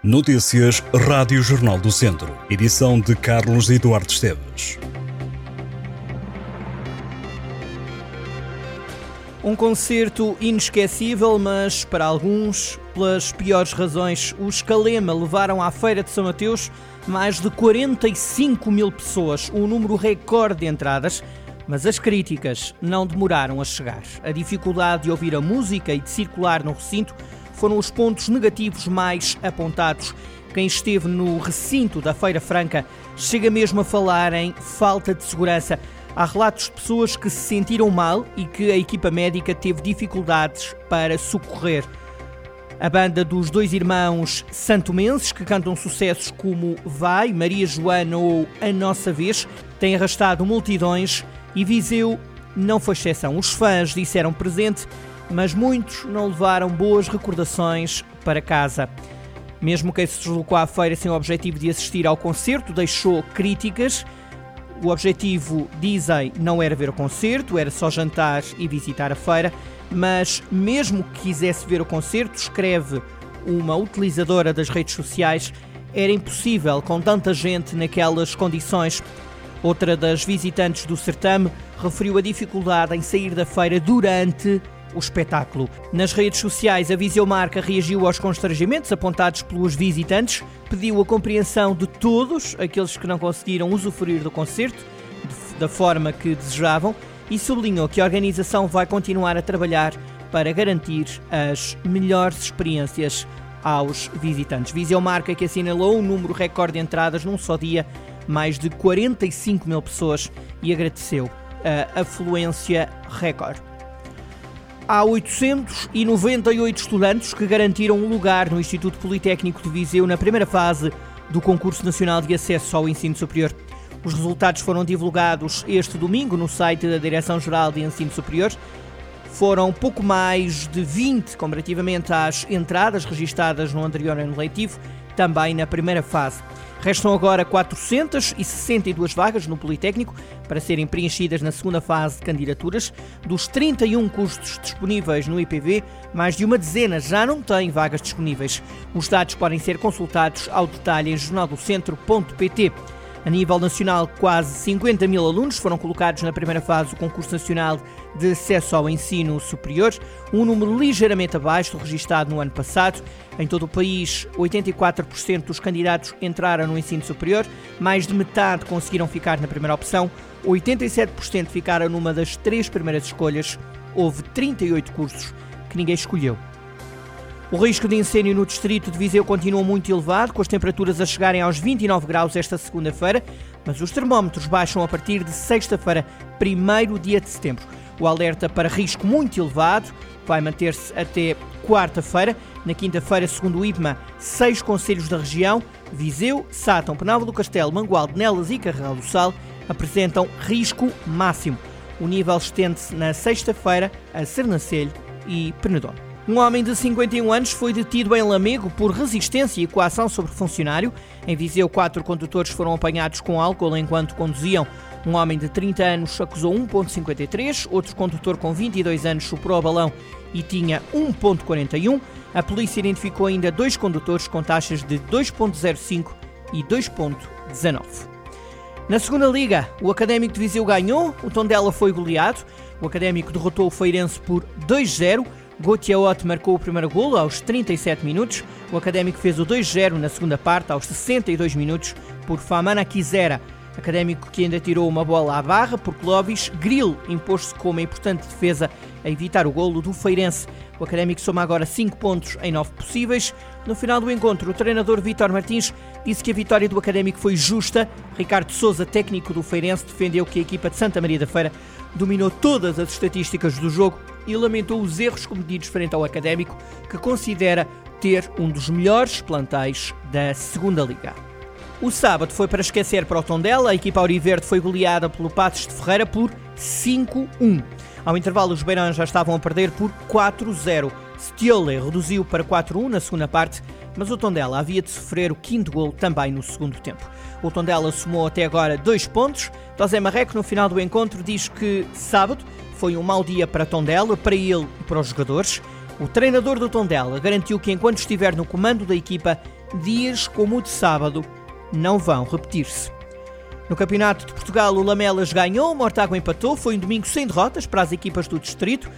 Notícias Rádio Jornal do Centro. Edição de Carlos Eduardo Esteves. Um concerto inesquecível, mas para alguns, pelas piores razões, os Escalema levaram à Feira de São Mateus mais de 45 mil pessoas, um número recorde de entradas. Mas as críticas não demoraram a chegar. A dificuldade de ouvir a música e de circular no recinto foram os pontos negativos mais apontados. Quem esteve no recinto da Feira Franca chega mesmo a falar em falta de segurança. Há relatos de pessoas que se sentiram mal e que a equipa médica teve dificuldades para socorrer. A banda dos dois irmãos santomenses, que cantam sucessos como Vai, Maria Joana ou A Nossa Vez, tem arrastado multidões e Viseu não foi exceção. Os fãs disseram presente mas muitos não levaram boas recordações para casa. Mesmo quem se deslocou à feira sem o objetivo de assistir ao concerto deixou críticas. O objetivo, dizem, não era ver o concerto, era só jantar e visitar a feira, mas mesmo que quisesse ver o concerto, escreve uma utilizadora das redes sociais, era impossível com tanta gente naquelas condições. Outra das visitantes do certame referiu a dificuldade em sair da feira durante o espetáculo. Nas redes sociais, a Viseu Marca reagiu aos constrangimentos apontados pelos visitantes, pediu a compreensão de todos aqueles que não conseguiram usufruir do concerto da forma que desejavam e sublinhou que a organização vai continuar a trabalhar para garantir as melhores experiências aos visitantes. Viseu Marca que assinalou um número recorde de entradas num só dia, mais de 45 mil pessoas, e agradeceu a afluência recorde. Há 898 estudantes que garantiram um lugar no Instituto Politécnico de Viseu na primeira fase do Concurso Nacional de Acesso ao Ensino Superior. Os resultados foram divulgados este domingo no site da Direção-Geral de Ensino Superior. Foram pouco mais de 20 comparativamente às entradas registadas no anterior ano letivo, também na primeira fase. Restam agora 462 vagas no Politécnico para serem preenchidas na segunda fase de candidaturas. Dos 31 custos disponíveis no IPV, mais de uma dezena já não têm vagas disponíveis. Os dados podem ser consultados ao detalhe em jornaldocentro.pt. A nível nacional, quase 50 mil alunos foram colocados na primeira fase do concurso nacional de acesso ao ensino superior, um número ligeiramente abaixo do registado no ano passado. Em todo o país, 84% dos candidatos entraram no ensino superior, mais de metade conseguiram ficar na primeira opção, 87% ficaram numa das três primeiras escolhas, houve 38 cursos que ninguém escolheu. O risco de incêndio no distrito de Viseu continua muito elevado, com as temperaturas a chegarem aos 29 graus esta segunda-feira, mas os termómetros baixam a partir de sexta-feira, primeiro dia de setembro. O alerta para risco muito elevado vai manter-se até quarta-feira. Na quinta-feira, segundo o IPMA, seis conselhos da região, Viseu, Sátão, Penalva do Castelo, Mangualde, Nelas e Carregal do Sal, apresentam risco máximo. O nível estende-se na sexta-feira a Sernancelho e Penedono. Um homem de 51 anos foi detido em Lamego por resistência e coação sobre funcionário. Em Viseu, quatro condutores foram apanhados com álcool enquanto conduziam. Um homem de 30 anos acusou 1,53, outro condutor com 22 anos superou a balão e tinha 1,41. A polícia identificou ainda dois condutores com taxas de 2,05 e 2,19. Na segunda liga, o Académico de Viseu ganhou, o Tondela foi goleado. O Académico derrotou o Feirense por 2-0. Gautier marcou o primeiro golo aos 37 minutos. O Académico fez o 2-0 na segunda parte, aos 62 minutos, por Famana Quisera. Académico que ainda tirou uma bola à barra por Clovis. Grill impôs-se com uma importante defesa a evitar o golo do Feirense. O Académico soma agora 5 pontos em 9 possíveis. No final do encontro, o treinador Vítor Martins disse que a vitória do Académico foi justa. Ricardo Souza, técnico do Feirense, defendeu que a equipa de Santa Maria da Feira dominou todas as estatísticas do jogo e lamentou os erros cometidos frente ao Académico, que considera ter um dos melhores plantéis da Segunda Liga. O sábado foi para esquecer para o Tondela, a equipa auriverde foi goleada pelo Passos de Ferreira por 5-1. Ao intervalo, os beirãs já estavam a perder por 4-0. Stiole reduziu para 4-1 na segunda parte, mas o Tondela havia de sofrer o quinto gol também no segundo tempo. O Tondela somou até agora dois pontos. José Marreco, no final do encontro, diz que sábado foi um mau dia para Tondela, para ele e para os jogadores. O treinador do Tondela garantiu que enquanto estiver no comando da equipa, dias como o de sábado não vão repetir-se. No Campeonato de Portugal, o Lamelas ganhou, o Mortágua empatou, foi um domingo sem derrotas para as equipas do distrito.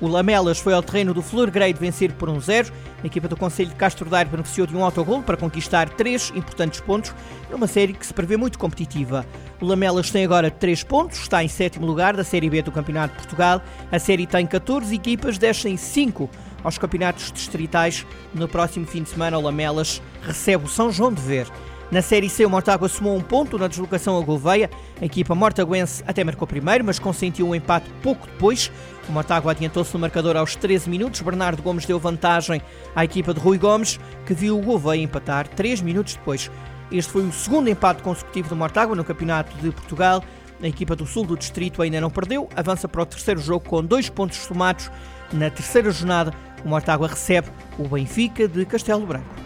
O Lamelas foi ao terreno do Flor Grade vencer por 1-0. a equipa do Conselho de Castro Daire beneficiou de um autogol para conquistar três importantes pontos numa série que se prevê muito competitiva. O Lamelas tem agora 3 pontos, está em sétimo lugar da Série B do Campeonato de Portugal. A série tem 14 equipas, descem 5 aos campeonatos distritais. No próximo fim de semana, o Lamelas recebe o São João de Ver. Na Série C, o Mortágua somou um ponto na deslocação a Gouveia. A equipa mortaguense até marcou primeiro, mas consentiu um empate pouco depois. O Mortágua adiantou-se no marcador aos 13 minutos. Bernardo Gomes deu vantagem à equipa de Rui Gomes, que viu o Gouveia empatar 3 minutos depois. Este foi o segundo empate consecutivo do Mortágua no Campeonato de Portugal. A equipa do sul do distrito ainda não perdeu, avança para o terceiro jogo com dois pontos somados. Na terceira jornada, o Mortágua recebe o Benfica de Castelo Branco.